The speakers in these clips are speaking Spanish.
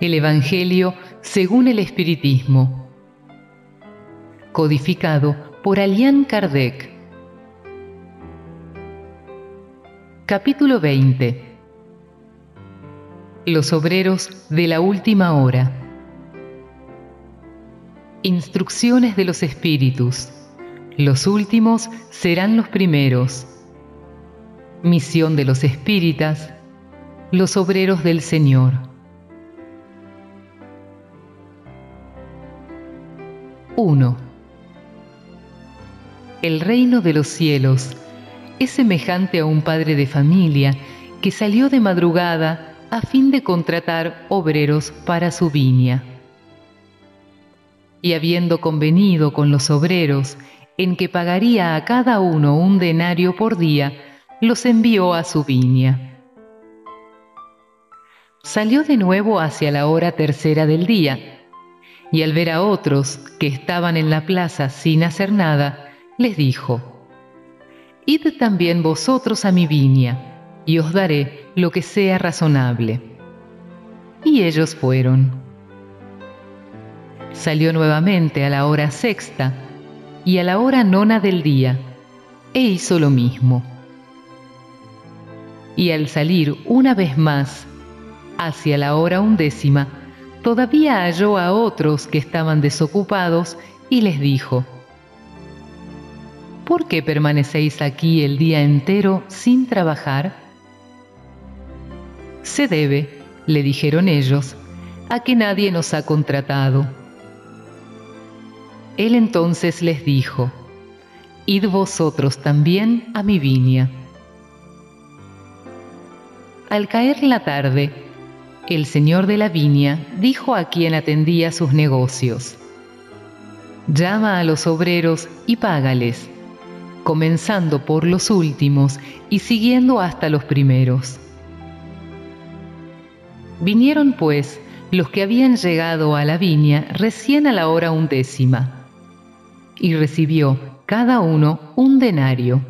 El Evangelio según el Espiritismo. Codificado por Alian Kardec. Capítulo 20. Los obreros de la última hora. Instrucciones de los espíritus. Los últimos serán los primeros. Misión de los espíritas. Los obreros del Señor. 1. El reino de los cielos es semejante a un padre de familia que salió de madrugada a fin de contratar obreros para su viña. Y habiendo convenido con los obreros en que pagaría a cada uno un denario por día, los envió a su viña. Salió de nuevo hacia la hora tercera del día, y al ver a otros que estaban en la plaza sin hacer nada, les dijo, Id también vosotros a mi viña, y os daré lo que sea razonable. Y ellos fueron. Salió nuevamente a la hora sexta y a la hora nona del día, e hizo lo mismo. Y al salir una vez más hacia la hora undécima, todavía halló a otros que estaban desocupados y les dijo, ¿Por qué permanecéis aquí el día entero sin trabajar? Se debe, le dijeron ellos, a que nadie nos ha contratado. Él entonces les dijo, Id vosotros también a mi viña. Al caer la tarde, el señor de la viña dijo a quien atendía sus negocios, Llama a los obreros y págales, comenzando por los últimos y siguiendo hasta los primeros. Vinieron pues los que habían llegado a la viña recién a la hora undécima, y recibió cada uno un denario.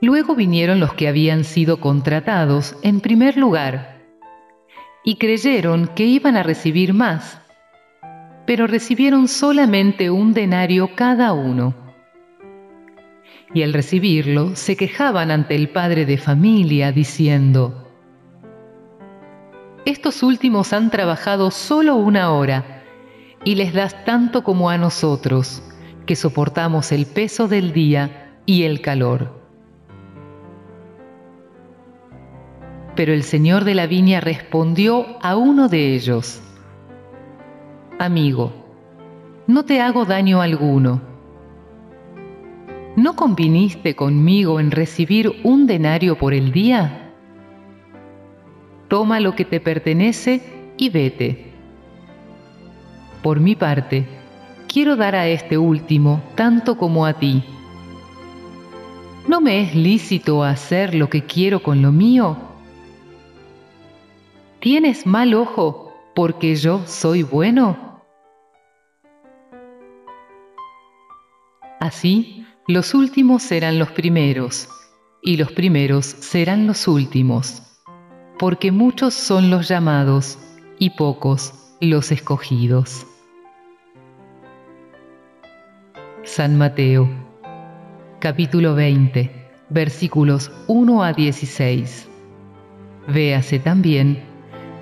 Luego vinieron los que habían sido contratados en primer lugar y creyeron que iban a recibir más, pero recibieron solamente un denario cada uno. Y al recibirlo se quejaban ante el padre de familia diciendo, Estos últimos han trabajado solo una hora y les das tanto como a nosotros, que soportamos el peso del día y el calor. Pero el señor de la viña respondió a uno de ellos, Amigo, no te hago daño alguno. ¿No conviniste conmigo en recibir un denario por el día? Toma lo que te pertenece y vete. Por mi parte, quiero dar a este último tanto como a ti. ¿No me es lícito hacer lo que quiero con lo mío? ¿Tienes mal ojo porque yo soy bueno? Así, los últimos serán los primeros, y los primeros serán los últimos, porque muchos son los llamados y pocos los escogidos. San Mateo, capítulo 20, versículos 1 a 16. Véase también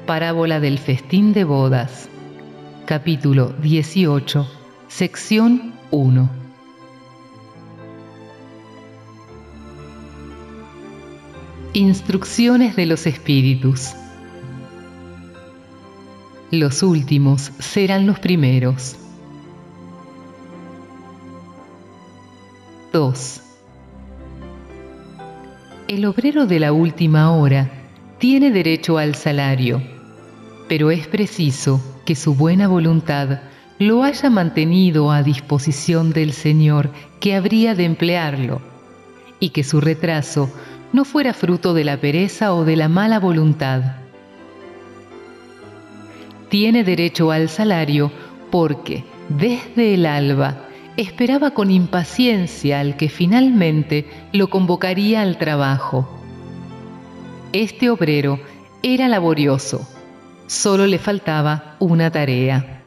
Parábola del festín de bodas. Capítulo 18, sección 1. Instrucciones de los espíritus. Los últimos serán los primeros. 2. El obrero de la última hora tiene derecho al salario pero es preciso que su buena voluntad lo haya mantenido a disposición del Señor que habría de emplearlo, y que su retraso no fuera fruto de la pereza o de la mala voluntad. Tiene derecho al salario porque, desde el alba, esperaba con impaciencia al que finalmente lo convocaría al trabajo. Este obrero era laborioso, solo le faltaba una tarea.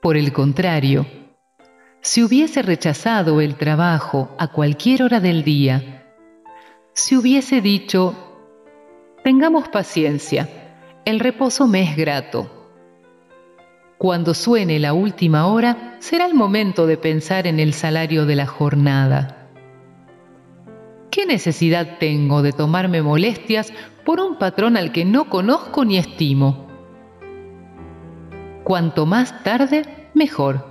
Por el contrario, si hubiese rechazado el trabajo a cualquier hora del día, si hubiese dicho, tengamos paciencia, el reposo me es grato. Cuando suene la última hora, será el momento de pensar en el salario de la jornada. ¿Qué necesidad tengo de tomarme molestias por un patrón al que no conozco ni estimo? Cuanto más tarde, mejor.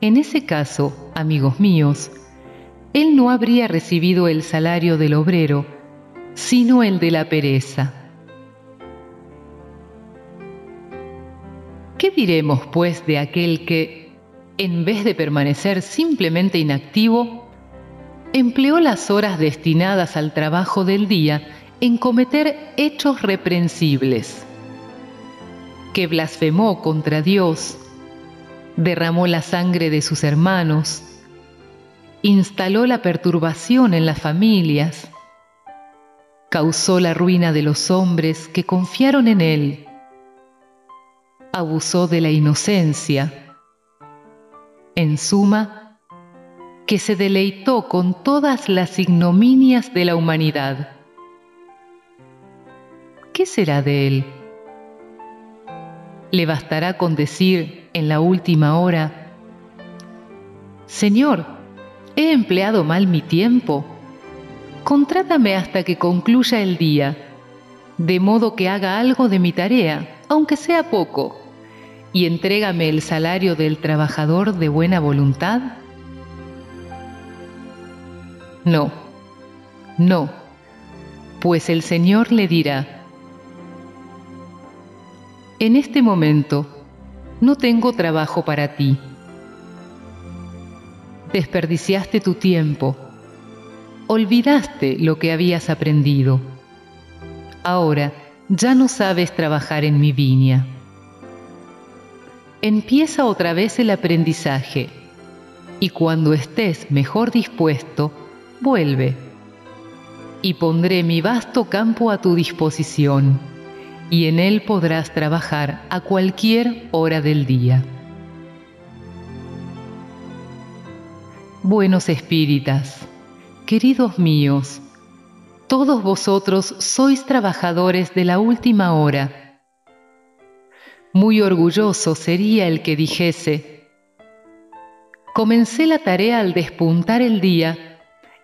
En ese caso, amigos míos, él no habría recibido el salario del obrero, sino el de la pereza. ¿Qué diremos, pues, de aquel que, en vez de permanecer simplemente inactivo, empleó las horas destinadas al trabajo del día en cometer hechos reprensibles? que blasfemó contra Dios, derramó la sangre de sus hermanos, instaló la perturbación en las familias, causó la ruina de los hombres que confiaron en Él, abusó de la inocencia, en suma, que se deleitó con todas las ignominias de la humanidad. ¿Qué será de Él? le bastará con decir en la última hora, Señor, ¿he empleado mal mi tiempo? Contrátame hasta que concluya el día, de modo que haga algo de mi tarea, aunque sea poco, y entrégame el salario del trabajador de buena voluntad. No, no, pues el Señor le dirá, en este momento no tengo trabajo para ti. Desperdiciaste tu tiempo, olvidaste lo que habías aprendido. Ahora ya no sabes trabajar en mi viña. Empieza otra vez el aprendizaje y cuando estés mejor dispuesto, vuelve y pondré mi vasto campo a tu disposición y en él podrás trabajar a cualquier hora del día. Buenos espíritas, queridos míos, todos vosotros sois trabajadores de la última hora. Muy orgulloso sería el que dijese, comencé la tarea al despuntar el día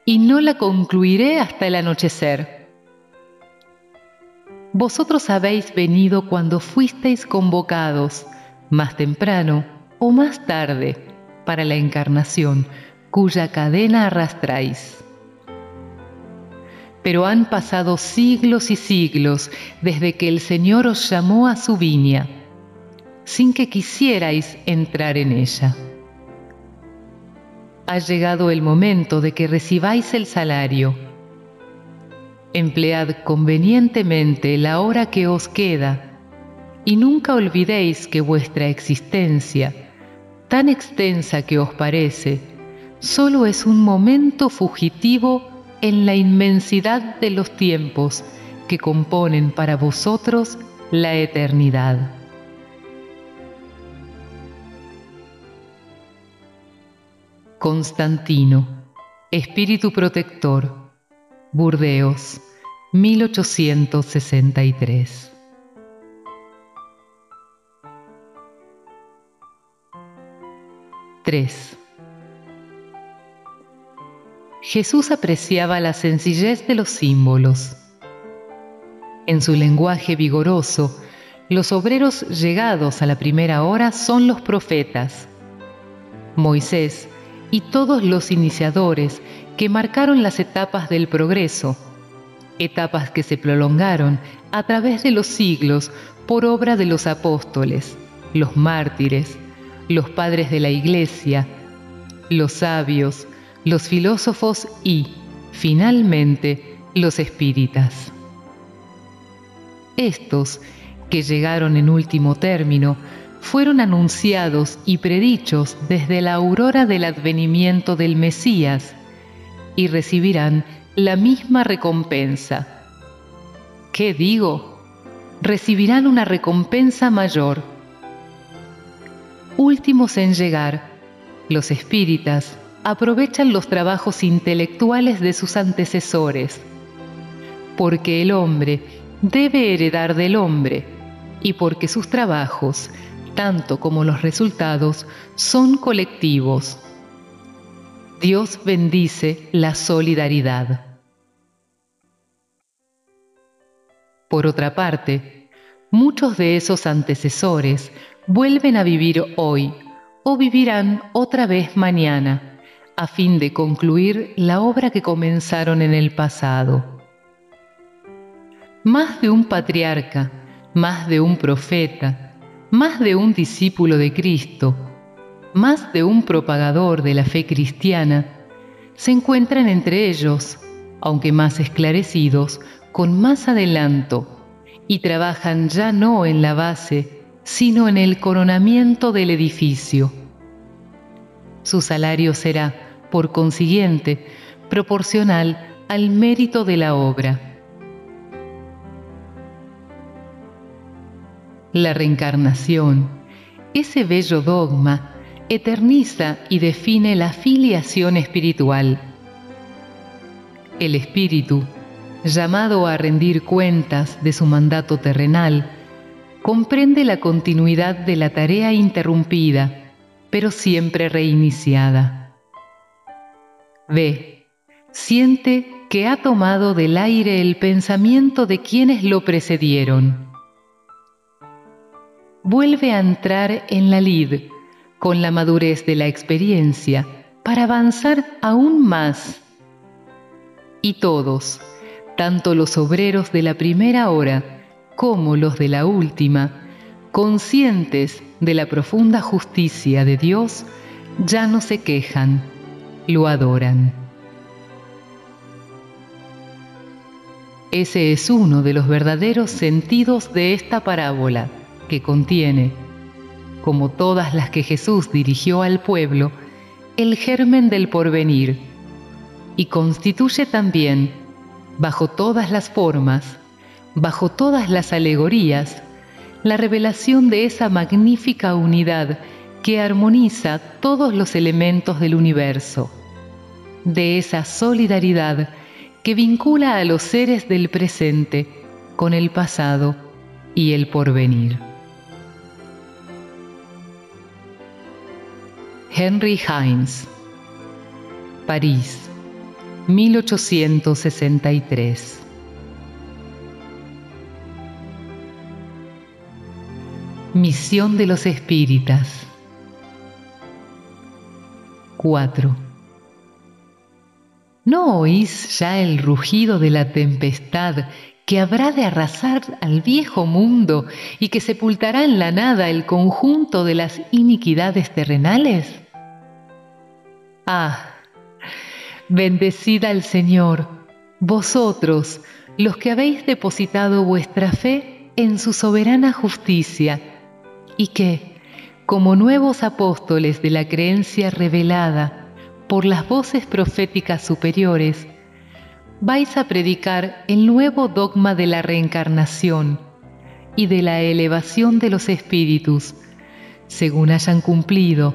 y no la concluiré hasta el anochecer. Vosotros habéis venido cuando fuisteis convocados, más temprano o más tarde, para la encarnación, cuya cadena arrastráis. Pero han pasado siglos y siglos desde que el Señor os llamó a su viña, sin que quisierais entrar en ella. Ha llegado el momento de que recibáis el salario Emplead convenientemente la hora que os queda y nunca olvidéis que vuestra existencia, tan extensa que os parece, solo es un momento fugitivo en la inmensidad de los tiempos que componen para vosotros la eternidad. Constantino, Espíritu Protector, Burdeos, 1863. Tres. Jesús apreciaba la sencillez de los símbolos. En su lenguaje vigoroso, los obreros llegados a la primera hora son los profetas. Moisés y todos los iniciadores que marcaron las etapas del progreso, etapas que se prolongaron a través de los siglos por obra de los apóstoles, los mártires, los padres de la Iglesia, los sabios, los filósofos y, finalmente, los espíritas. Estos, que llegaron en último término, fueron anunciados y predichos desde la aurora del advenimiento del Mesías, y recibirán la misma recompensa. ¿Qué digo? Recibirán una recompensa mayor. Últimos en llegar, los espíritas aprovechan los trabajos intelectuales de sus antecesores, porque el hombre debe heredar del hombre y porque sus trabajos, tanto como los resultados, son colectivos. Dios bendice la solidaridad. Por otra parte, muchos de esos antecesores vuelven a vivir hoy o vivirán otra vez mañana, a fin de concluir la obra que comenzaron en el pasado. Más de un patriarca, más de un profeta, más de un discípulo de Cristo, más de un propagador de la fe cristiana, se encuentran entre ellos, aunque más esclarecidos, con más adelanto, y trabajan ya no en la base, sino en el coronamiento del edificio. Su salario será, por consiguiente, proporcional al mérito de la obra. La reencarnación, ese bello dogma, eterniza y define la filiación espiritual. El espíritu, llamado a rendir cuentas de su mandato terrenal, comprende la continuidad de la tarea interrumpida, pero siempre reiniciada. Ve, siente que ha tomado del aire el pensamiento de quienes lo precedieron. Vuelve a entrar en la lid con la madurez de la experiencia para avanzar aún más. Y todos, tanto los obreros de la primera hora como los de la última, conscientes de la profunda justicia de Dios, ya no se quejan, lo adoran. Ese es uno de los verdaderos sentidos de esta parábola, que contiene, como todas las que Jesús dirigió al pueblo, el germen del porvenir, y constituye también, bajo todas las formas, bajo todas las alegorías, la revelación de esa magnífica unidad que armoniza todos los elementos del universo, de esa solidaridad que vincula a los seres del presente con el pasado y el porvenir. Henry Hines, París, 1863 Misión de los espíritas. 4. ¿No oís ya el rugido de la tempestad que habrá de arrasar al viejo mundo y que sepultará en la nada el conjunto de las iniquidades terrenales? Ah, bendecid al Señor, vosotros, los que habéis depositado vuestra fe en su soberana justicia, y que, como nuevos apóstoles de la creencia revelada por las voces proféticas superiores, vais a predicar el nuevo dogma de la reencarnación y de la elevación de los espíritus, según hayan cumplido,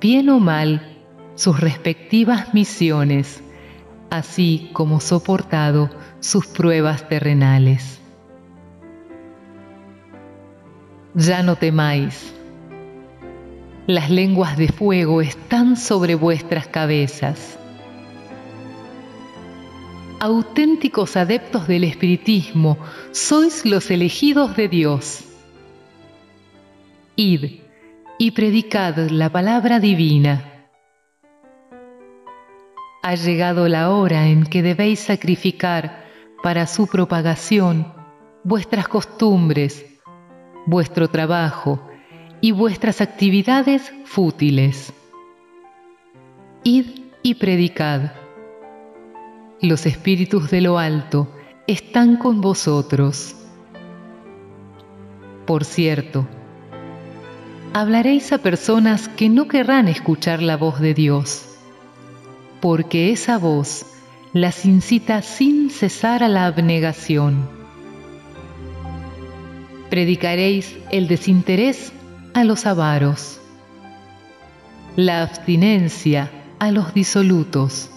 bien o mal, sus respectivas misiones, así como soportado sus pruebas terrenales. ya no temáis. Las lenguas de fuego están sobre vuestras cabezas. Auténticos adeptos del espiritismo, sois los elegidos de Dios. Id y predicad la palabra divina. Ha llegado la hora en que debéis sacrificar para su propagación vuestras costumbres, vuestro trabajo y vuestras actividades fútiles. Id y predicad. Los espíritus de lo alto están con vosotros. Por cierto, hablaréis a personas que no querrán escuchar la voz de Dios, porque esa voz las incita sin cesar a la abnegación. Predicaréis el desinterés a los avaros, la abstinencia a los disolutos,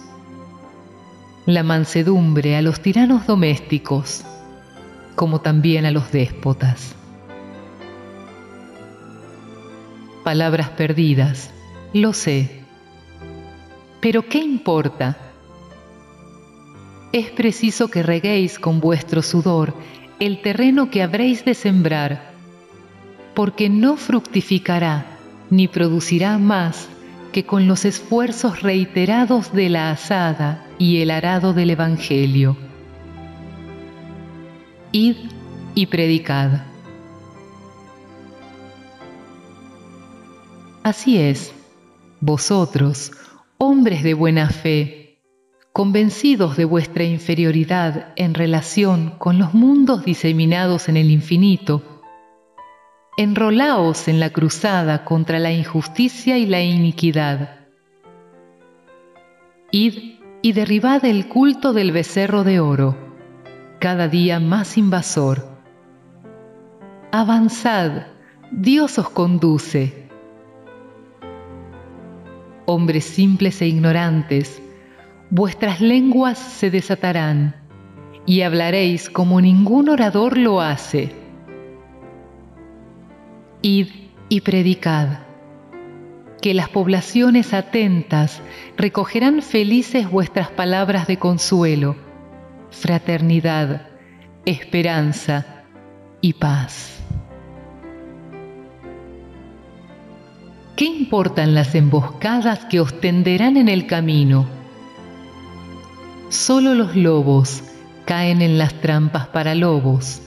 la mansedumbre a los tiranos domésticos, como también a los déspotas. Palabras perdidas, lo sé, pero ¿qué importa? Es preciso que reguéis con vuestro sudor el terreno que habréis de sembrar, porque no fructificará ni producirá más que con los esfuerzos reiterados de la asada y el arado del Evangelio. Id y predicad. Así es, vosotros, hombres de buena fe, convencidos de vuestra inferioridad en relación con los mundos diseminados en el infinito, enrolaos en la cruzada contra la injusticia y la iniquidad. Id y derribad el culto del becerro de oro, cada día más invasor. Avanzad, Dios os conduce. Hombres simples e ignorantes, vuestras lenguas se desatarán y hablaréis como ningún orador lo hace Id y predicad, que las poblaciones atentas recogerán felices vuestras palabras de consuelo, fraternidad, esperanza y paz. ¿Qué importan las emboscadas que os tenderán en el camino? Solo los lobos caen en las trampas para lobos,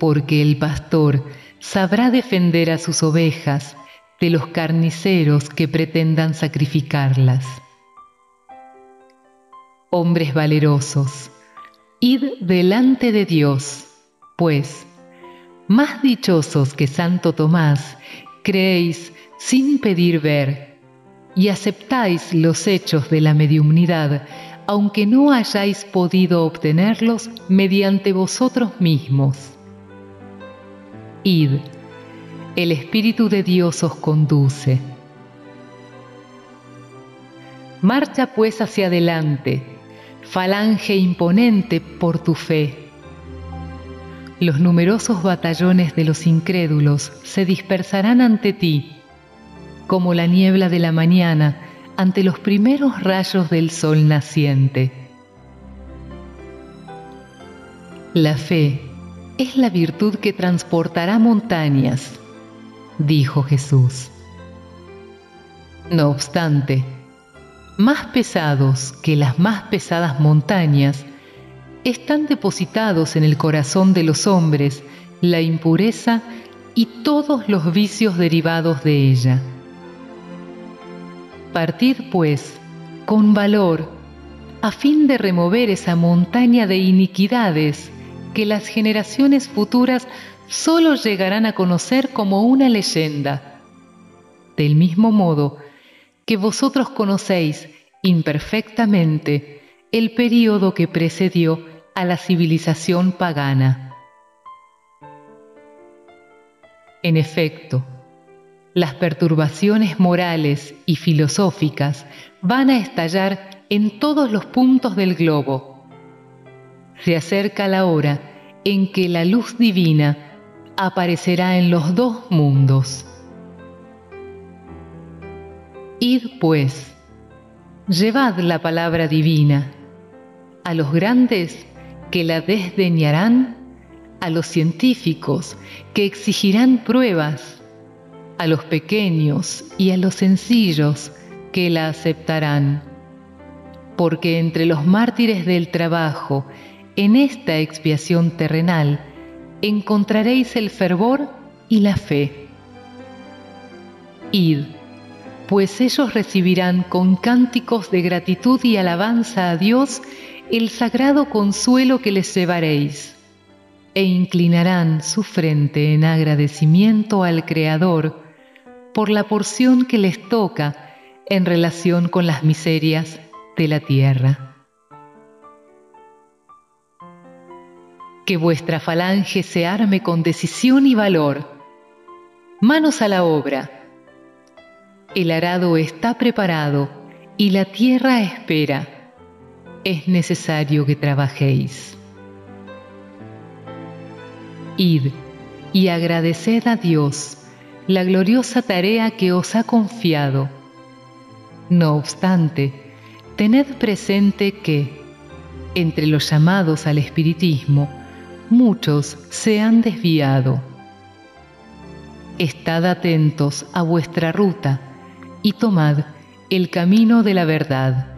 porque el pastor sabrá defender a sus ovejas de los carniceros que pretendan sacrificarlas. Hombres valerosos, id delante de Dios, pues, más dichosos que Santo Tomás, creéis sin pedir ver, y aceptáis los hechos de la mediumnidad, aunque no hayáis podido obtenerlos mediante vosotros mismos Id, el Espíritu de Dios os conduce. Marcha pues hacia adelante, falange imponente por tu fe. Los numerosos batallones de los incrédulos se dispersarán ante ti, como la niebla de la mañana ante los primeros rayos del sol naciente. La fe es la virtud que transportará montañas, dijo Jesús. No obstante, más pesados que las más pesadas montañas, están depositados en el corazón de los hombres la impureza y todos los vicios derivados de ella. Partid, pues, con valor, a fin de remover esa montaña de iniquidades que las generaciones futuras solo llegarán a conocer como una leyenda. Del mismo modo que vosotros conocéis imperfectamente el período que precedió a la civilización pagana. En efecto, las perturbaciones morales y filosóficas van a estallar en todos los puntos del globo se acerca la hora en que la luz divina aparecerá en los dos mundos. Id pues, llevad la palabra divina a los grandes que la desdeñarán, a los científicos que exigirán pruebas, a los pequeños y a los sencillos que la aceptarán. Porque entre los mártires del trabajo en esta expiación terrenal encontraréis el fervor y la fe. Id, pues ellos recibirán con cánticos de gratitud y alabanza a Dios el sagrado consuelo que les llevaréis, e inclinarán su frente en agradecimiento al Creador por la porción que les toca en relación con las miserias de la tierra. que vuestra falange se arme con decisión y valor. Manos a la obra. El arado está preparado y la tierra espera. Es necesario que trabajéis. Id y agradeced a Dios la gloriosa tarea que os ha confiado. No obstante, tened presente que, entre los llamados al espiritismo, muchos se han desviado. Estad atentos a vuestra ruta y tomad el camino de la verdad.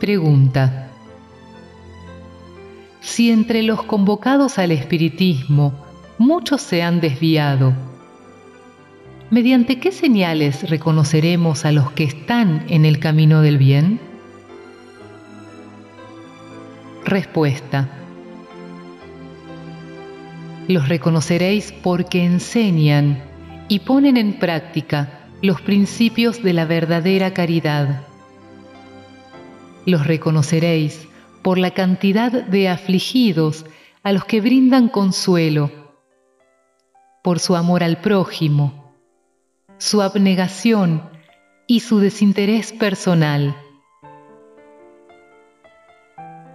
Pregunta. Si entre los convocados al espiritismo muchos se han desviado, ¿mediante qué señales reconoceremos a los que están en el camino del bien? Respuesta. Los reconoceréis porque enseñan y ponen en práctica los principios de la verdadera caridad. Los reconoceréis por la cantidad de afligidos a los que brindan consuelo, por su amor al prójimo, su abnegación y su desinterés personal.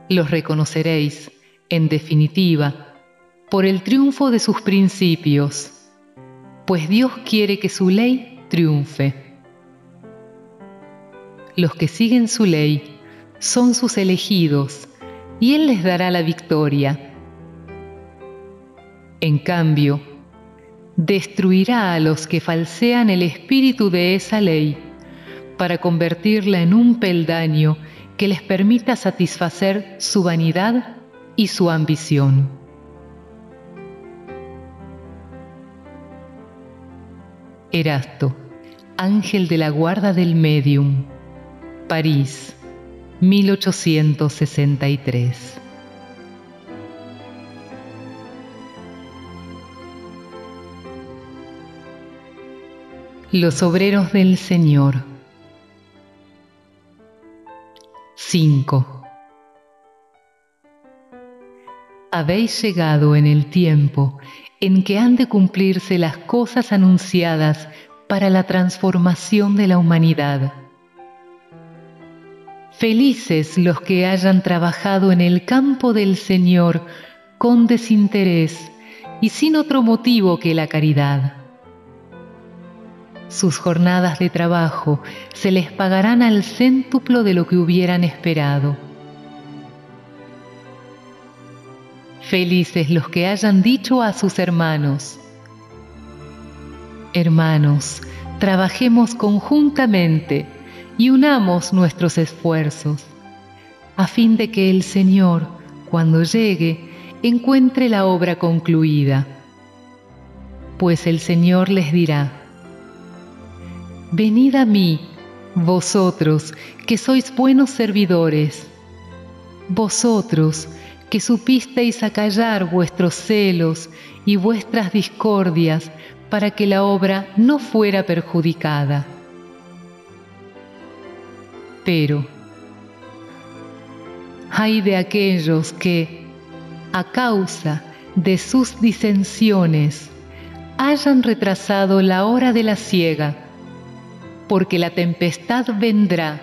Los reconoceréis, en definitiva, por el triunfo de sus principios, pues Dios quiere que su ley triunfe. Los que siguen su ley son sus elegidos, y Él les dará la victoria. En cambio, destruirá a los que falsean el espíritu de esa ley para convertirla en un peldaño que les permita satisfacer su vanidad y su ambición. Erasto, Ángel de la Guarda del Medium, París, 1863 Los obreros del Señor 5. Habéis llegado en el tiempo en que han de cumplirse las cosas anunciadas para la transformación de la humanidad. Felices los que hayan trabajado en el campo del Señor con desinterés y sin otro motivo que la caridad sus jornadas de trabajo se les pagarán al céntuplo de lo que hubieran esperado. Felices los que hayan dicho a sus hermanos, Hermanos, trabajemos conjuntamente y unamos nuestros esfuerzos, a fin de que el Señor, cuando llegue, encuentre la obra concluida. Pues el Señor les dirá, Venid a mí, vosotros que sois buenos servidores, vosotros que supisteis acallar vuestros celos y vuestras discordias para que la obra no fuera perjudicada. Pero, hay de aquellos que, a causa de sus disensiones, hayan retrasado la hora de la siega porque la tempestad vendrá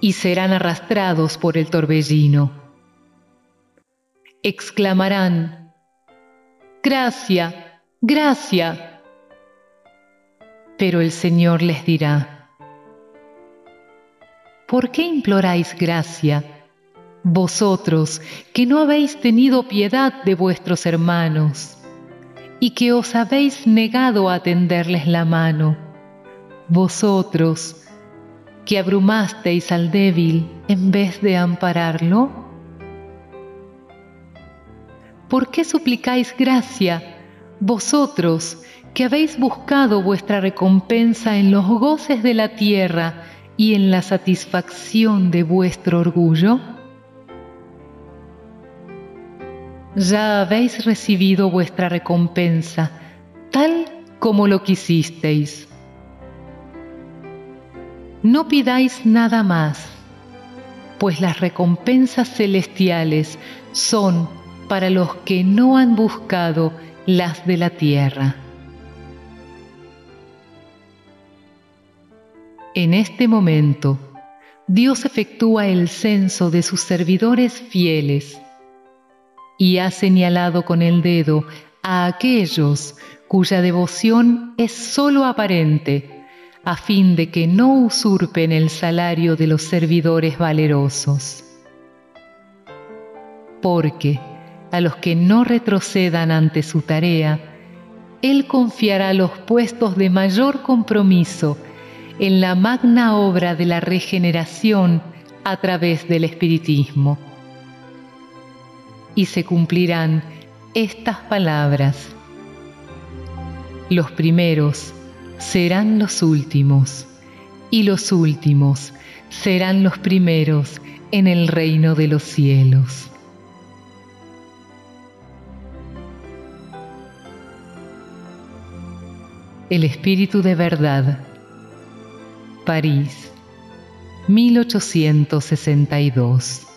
y serán arrastrados por el torbellino. Exclamarán, Gracia, gracia. Pero el Señor les dirá, ¿por qué imploráis gracia? Vosotros que no habéis tenido piedad de vuestros hermanos y que os habéis negado a tenderles la mano vosotros que abrumasteis al débil en vez de ampararlo? ¿Por qué suplicáis gracia, vosotros que habéis buscado vuestra recompensa en los goces de la tierra y en la satisfacción de vuestro orgullo? Ya habéis recibido vuestra recompensa, tal como lo quisisteis no pidáis nada más, pues las recompensas celestiales son para los que no han buscado las de la tierra. En este momento, Dios efectúa el censo de sus servidores fieles y ha señalado con el dedo a aquellos cuya devoción es sólo aparente, a fin de que no usurpen el salario de los servidores valerosos. Porque a los que no retrocedan ante su tarea, Él confiará los puestos de mayor compromiso en la magna obra de la regeneración a través del espiritismo. Y se cumplirán estas palabras. Los primeros serán los últimos, y los últimos serán los primeros en el reino de los cielos. El Espíritu de Verdad París, 1862.